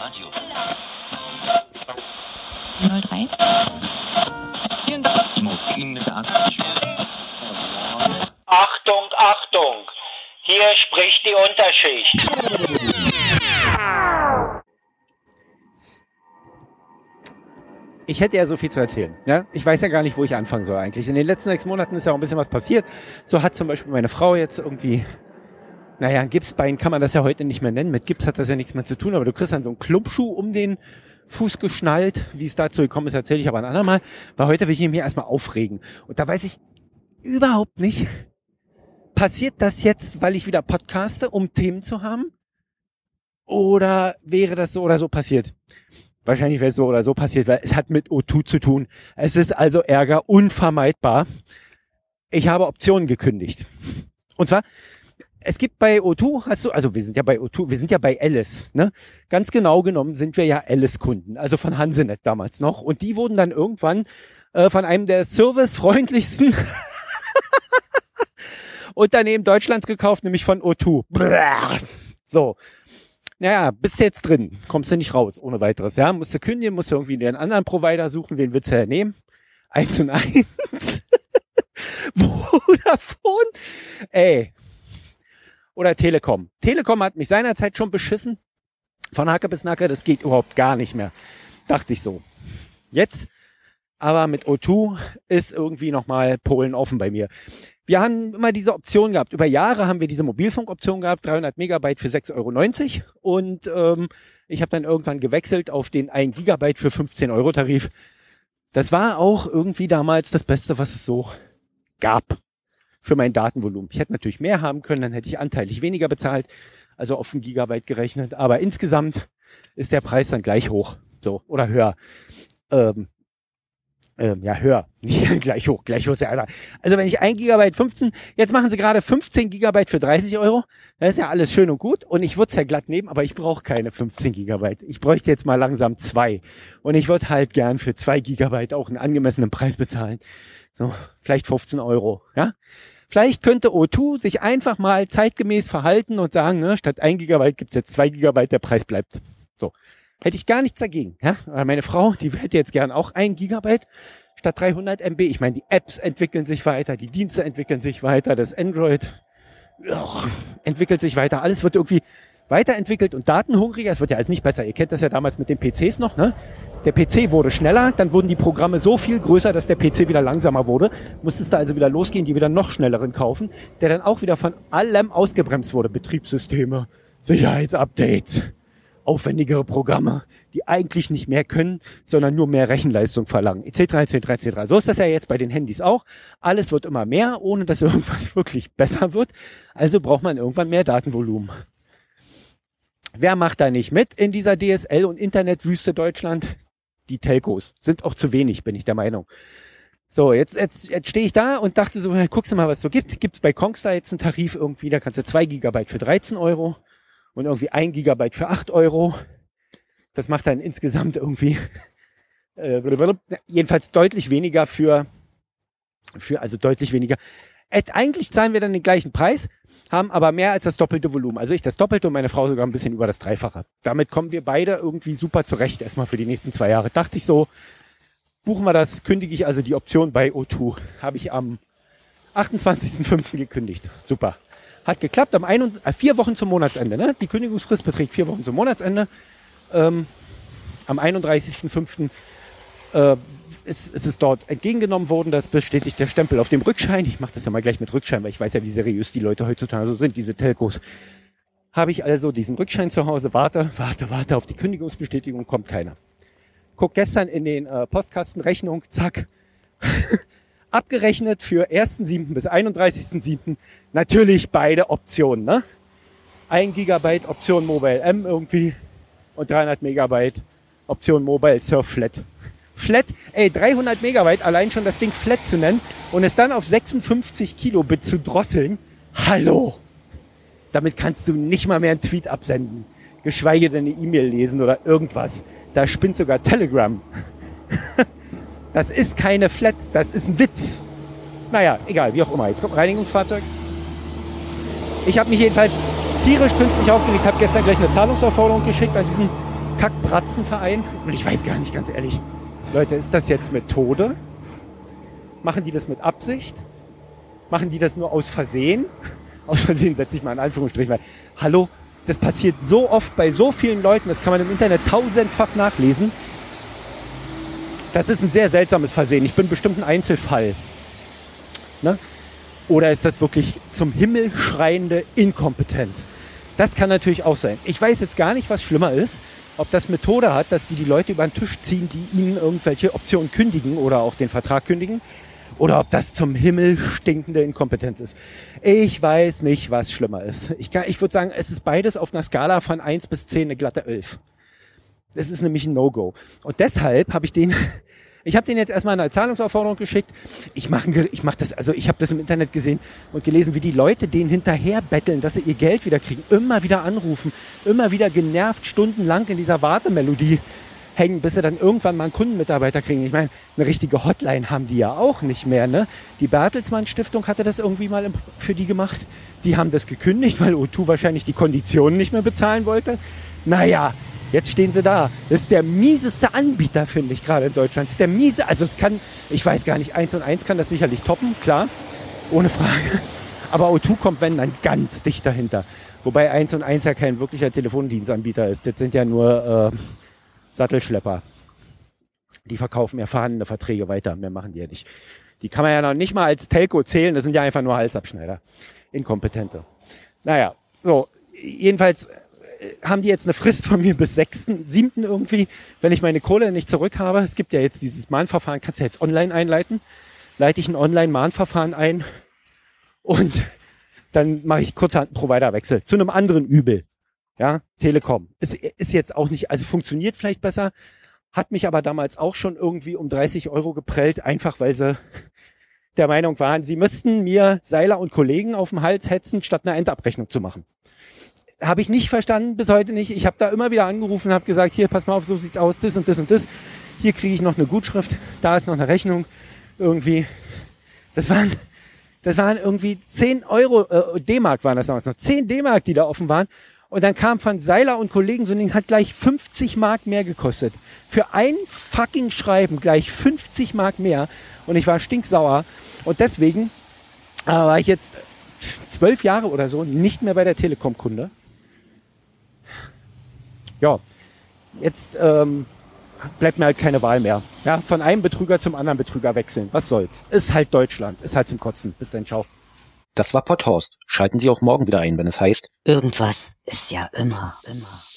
Radio. 03. Achtung, Achtung! Hier spricht die Unterschicht. ich hätte ja so viel zu erzählen. Ja? Ich weiß ja gar nicht, wo ich anfangen soll eigentlich. In den letzten sechs Monaten ist ja auch ein bisschen was passiert. So hat zum Beispiel meine Frau jetzt irgendwie, naja, ein Gipsbein kann man das ja heute nicht mehr nennen. Mit Gips hat das ja nichts mehr zu tun, aber du kriegst dann so einen Klumpschuh um den Fuß geschnallt. Wie es dazu gekommen ist, erzähle ich aber ein andermal. Weil heute will ich mich erstmal aufregen. Und da weiß ich überhaupt nicht, passiert das jetzt, weil ich wieder podcaste, um Themen zu haben? Oder wäre das so oder so passiert? Wahrscheinlich wäre es so oder so passiert, weil es hat mit O2 zu tun. Es ist also Ärger unvermeidbar. Ich habe Optionen gekündigt. Und zwar, es gibt bei O2, hast du, also wir sind ja bei O2, wir sind ja bei Alice, ne? Ganz genau genommen sind wir ja Alice-Kunden, also von Hansenet damals noch. Und die wurden dann irgendwann äh, von einem der servicefreundlichsten Unternehmen Deutschlands gekauft, nämlich von O2. So. Naja, bist jetzt drin, kommst du nicht raus, ohne weiteres, ja. Musst du kündigen, musst du irgendwie einen anderen Provider suchen, wen willst du ja nehmen? Eins und eins. Vodafone? Ey. Oder Telekom. Telekom hat mich seinerzeit schon beschissen. Von Hacke bis Nacke, das geht überhaupt gar nicht mehr. Dachte ich so. Jetzt aber mit O2 ist irgendwie nochmal Polen offen bei mir. Wir haben immer diese Option gehabt. Über Jahre haben wir diese Mobilfunkoption gehabt, 300 Megabyte für 6,90 Euro. Und ähm, ich habe dann irgendwann gewechselt auf den 1 Gigabyte für 15 Euro Tarif. Das war auch irgendwie damals das Beste, was es so gab für mein Datenvolumen. Ich hätte natürlich mehr haben können, dann hätte ich anteilig weniger bezahlt, also auf ein Gigabyte gerechnet. Aber insgesamt ist der Preis dann gleich hoch, so oder höher. Ähm, ähm, ja, höher. Nicht gleich hoch, gleich hoch ist ja einer. Also wenn ich ein Gigabyte 15, jetzt machen sie gerade 15 Gigabyte für 30 Euro. Das ist ja alles schön und gut. Und ich würde es ja glatt nehmen, aber ich brauche keine 15 Gigabyte. Ich bräuchte jetzt mal langsam zwei. Und ich würde halt gern für zwei Gigabyte auch einen angemessenen Preis bezahlen. So, vielleicht 15 Euro, ja. Vielleicht könnte O2 sich einfach mal zeitgemäß verhalten und sagen, ne, statt ein Gigabyte gibt's jetzt zwei Gigabyte, der Preis bleibt. So. Hätte ich gar nichts dagegen. Ja? Aber meine Frau, die hätte jetzt gern auch ein Gigabyte statt 300 MB. Ich meine, die Apps entwickeln sich weiter, die Dienste entwickeln sich weiter, das Android entwickelt sich weiter. Alles wird irgendwie weiterentwickelt und datenhungriger. Es wird ja alles nicht besser. Ihr kennt das ja damals mit den PCs noch. Ne? Der PC wurde schneller, dann wurden die Programme so viel größer, dass der PC wieder langsamer wurde. Musstest du also wieder losgehen, die wieder noch schnelleren kaufen, der dann auch wieder von allem ausgebremst wurde. Betriebssysteme, Sicherheitsupdates aufwendigere Programme, die eigentlich nicht mehr können, sondern nur mehr Rechenleistung verlangen, etc., etc., etc. So ist das ja jetzt bei den Handys auch. Alles wird immer mehr, ohne dass irgendwas wirklich besser wird. Also braucht man irgendwann mehr Datenvolumen. Wer macht da nicht mit in dieser DSL- und Internetwüste Deutschland? Die Telcos sind auch zu wenig, bin ich der Meinung. So, jetzt, jetzt, jetzt stehe ich da und dachte so, guckst du mal, was es so gibt. Gibt's bei Kongstar jetzt einen Tarif irgendwie, da kannst du zwei Gigabyte für 13 Euro und irgendwie ein Gigabyte für acht Euro. Das macht dann insgesamt irgendwie äh, jedenfalls deutlich weniger für, für also deutlich weniger. Eigentlich zahlen wir dann den gleichen Preis, haben aber mehr als das doppelte Volumen. Also ich das doppelte und meine Frau sogar ein bisschen über das Dreifache. Damit kommen wir beide irgendwie super zurecht, erstmal für die nächsten zwei Jahre. Dachte ich so, buchen wir das, kündige ich also die Option bei O2. Habe ich am 28.05. gekündigt. Super. Hat geklappt am ein, äh, vier Wochen zum Monatsende. Ne? Die Kündigungsfrist beträgt vier Wochen zum Monatsende. Ähm, am 31.05. Äh, ist, ist es dort entgegengenommen worden. Das bestätigt der Stempel auf dem Rückschein. Ich mache das ja mal gleich mit Rückschein, weil ich weiß ja, wie seriös die Leute heutzutage so sind, diese Telcos. Habe ich also diesen Rückschein zu Hause, warte, warte, warte auf die Kündigungsbestätigung, kommt keiner. Guck gestern in den äh, Postkasten, Rechnung, zack. abgerechnet für 1.7. bis 31.7. natürlich beide Optionen. Ne? 1 GB Option Mobile M irgendwie und 300 Megabyte Option Mobile Surf Flat. Flat, ey, 300 Megabyte, allein schon das Ding Flat zu nennen und es dann auf 56 Kilobit zu drosseln. Hallo! Damit kannst du nicht mal mehr einen Tweet absenden, geschweige denn eine E-Mail lesen oder irgendwas. Da spinnt sogar Telegram. Das ist keine Flat, das ist ein Witz. Naja, egal, wie auch immer. Jetzt kommt ein Reinigungsfahrzeug. Ich habe mich jedenfalls tierisch künstlich aufgelegt, habe gestern gleich eine Zahlungsaufforderung geschickt an diesen Kackbratzenverein. Und ich weiß gar nicht, ganz ehrlich, Leute, ist das jetzt Methode? Machen die das mit Absicht? Machen die das nur aus Versehen? Aus Versehen setze ich mal in Anführungsstrichen, weil, hallo, das passiert so oft bei so vielen Leuten, das kann man im Internet tausendfach nachlesen. Das ist ein sehr seltsames Versehen. Ich bin bestimmt ein Einzelfall. Ne? Oder ist das wirklich zum Himmel schreiende Inkompetenz? Das kann natürlich auch sein. Ich weiß jetzt gar nicht, was schlimmer ist. Ob das Methode hat, dass die die Leute über den Tisch ziehen, die ihnen irgendwelche Optionen kündigen oder auch den Vertrag kündigen. Oder ob das zum Himmel stinkende Inkompetenz ist. Ich weiß nicht, was schlimmer ist. Ich, ich würde sagen, es ist beides auf einer Skala von 1 bis 10 eine glatte 11. Das ist nämlich ein No-Go. Und deshalb habe ich den ich habe den jetzt erstmal eine Zahlungsaufforderung geschickt. Ich mache ich mach das, also ich habe das im Internet gesehen und gelesen, wie die Leute den hinterher betteln, dass sie ihr Geld wieder kriegen. Immer wieder anrufen, immer wieder genervt stundenlang in dieser Wartemelodie hängen, bis sie dann irgendwann mal einen Kundenmitarbeiter kriegen. Ich meine, eine richtige Hotline haben die ja auch nicht mehr. Ne? Die Bertelsmann Stiftung hatte das irgendwie mal für die gemacht. Die haben das gekündigt, weil O2 wahrscheinlich die Konditionen nicht mehr bezahlen wollte. Naja, Jetzt stehen sie da. Das ist der mieseste Anbieter, finde ich, gerade in Deutschland. Das ist der miese, also es kann, ich weiß gar nicht, eins und eins kann das sicherlich toppen, klar, ohne Frage. Aber O2 kommt, wenn, dann ganz dicht dahinter. Wobei eins und eins ja kein wirklicher Telefondienstanbieter ist. Das sind ja nur äh, Sattelschlepper. Die verkaufen vorhandene Verträge weiter. Mehr machen die ja nicht. Die kann man ja noch nicht mal als Telco zählen. Das sind ja einfach nur Halsabschneider. Inkompetente. Naja, so. Jedenfalls haben die jetzt eine Frist von mir bis 6.7. irgendwie, wenn ich meine Kohle nicht zurück habe. Es gibt ja jetzt dieses Mahnverfahren, kannst du jetzt online einleiten. Leite ich ein Online-Mahnverfahren ein und dann mache ich kurzerhand einen Providerwechsel zu einem anderen Übel. Ja, Telekom. Ist, ist jetzt auch nicht, also funktioniert vielleicht besser, hat mich aber damals auch schon irgendwie um 30 Euro geprellt, einfach weil sie der Meinung waren, sie müssten mir Seiler und Kollegen auf dem Hals hetzen, statt eine Endabrechnung zu machen. Habe ich nicht verstanden, bis heute nicht. Ich habe da immer wieder angerufen, habe gesagt, hier, pass mal auf, so sieht's aus, das und das und das. Hier kriege ich noch eine Gutschrift, da ist noch eine Rechnung. Irgendwie. Das waren, das waren irgendwie 10 Euro, äh, D-Mark waren das damals noch. 10 D-Mark, die da offen waren. Und dann kam von Seiler und Kollegen so ein hat gleich 50 Mark mehr gekostet. Für ein fucking Schreiben gleich 50 Mark mehr. Und ich war stinksauer. Und deswegen äh, war ich jetzt zwölf Jahre oder so nicht mehr bei der Telekom Kunde ja, jetzt ähm, bleibt mir halt keine Wahl mehr. Ja, von einem Betrüger zum anderen Betrüger wechseln. Was soll's? Ist halt Deutschland. Ist halt zum Kotzen. Bis dann, ciao. Das war Potthorst. Schalten Sie auch morgen wieder ein, wenn es heißt Irgendwas ist ja immer, immer.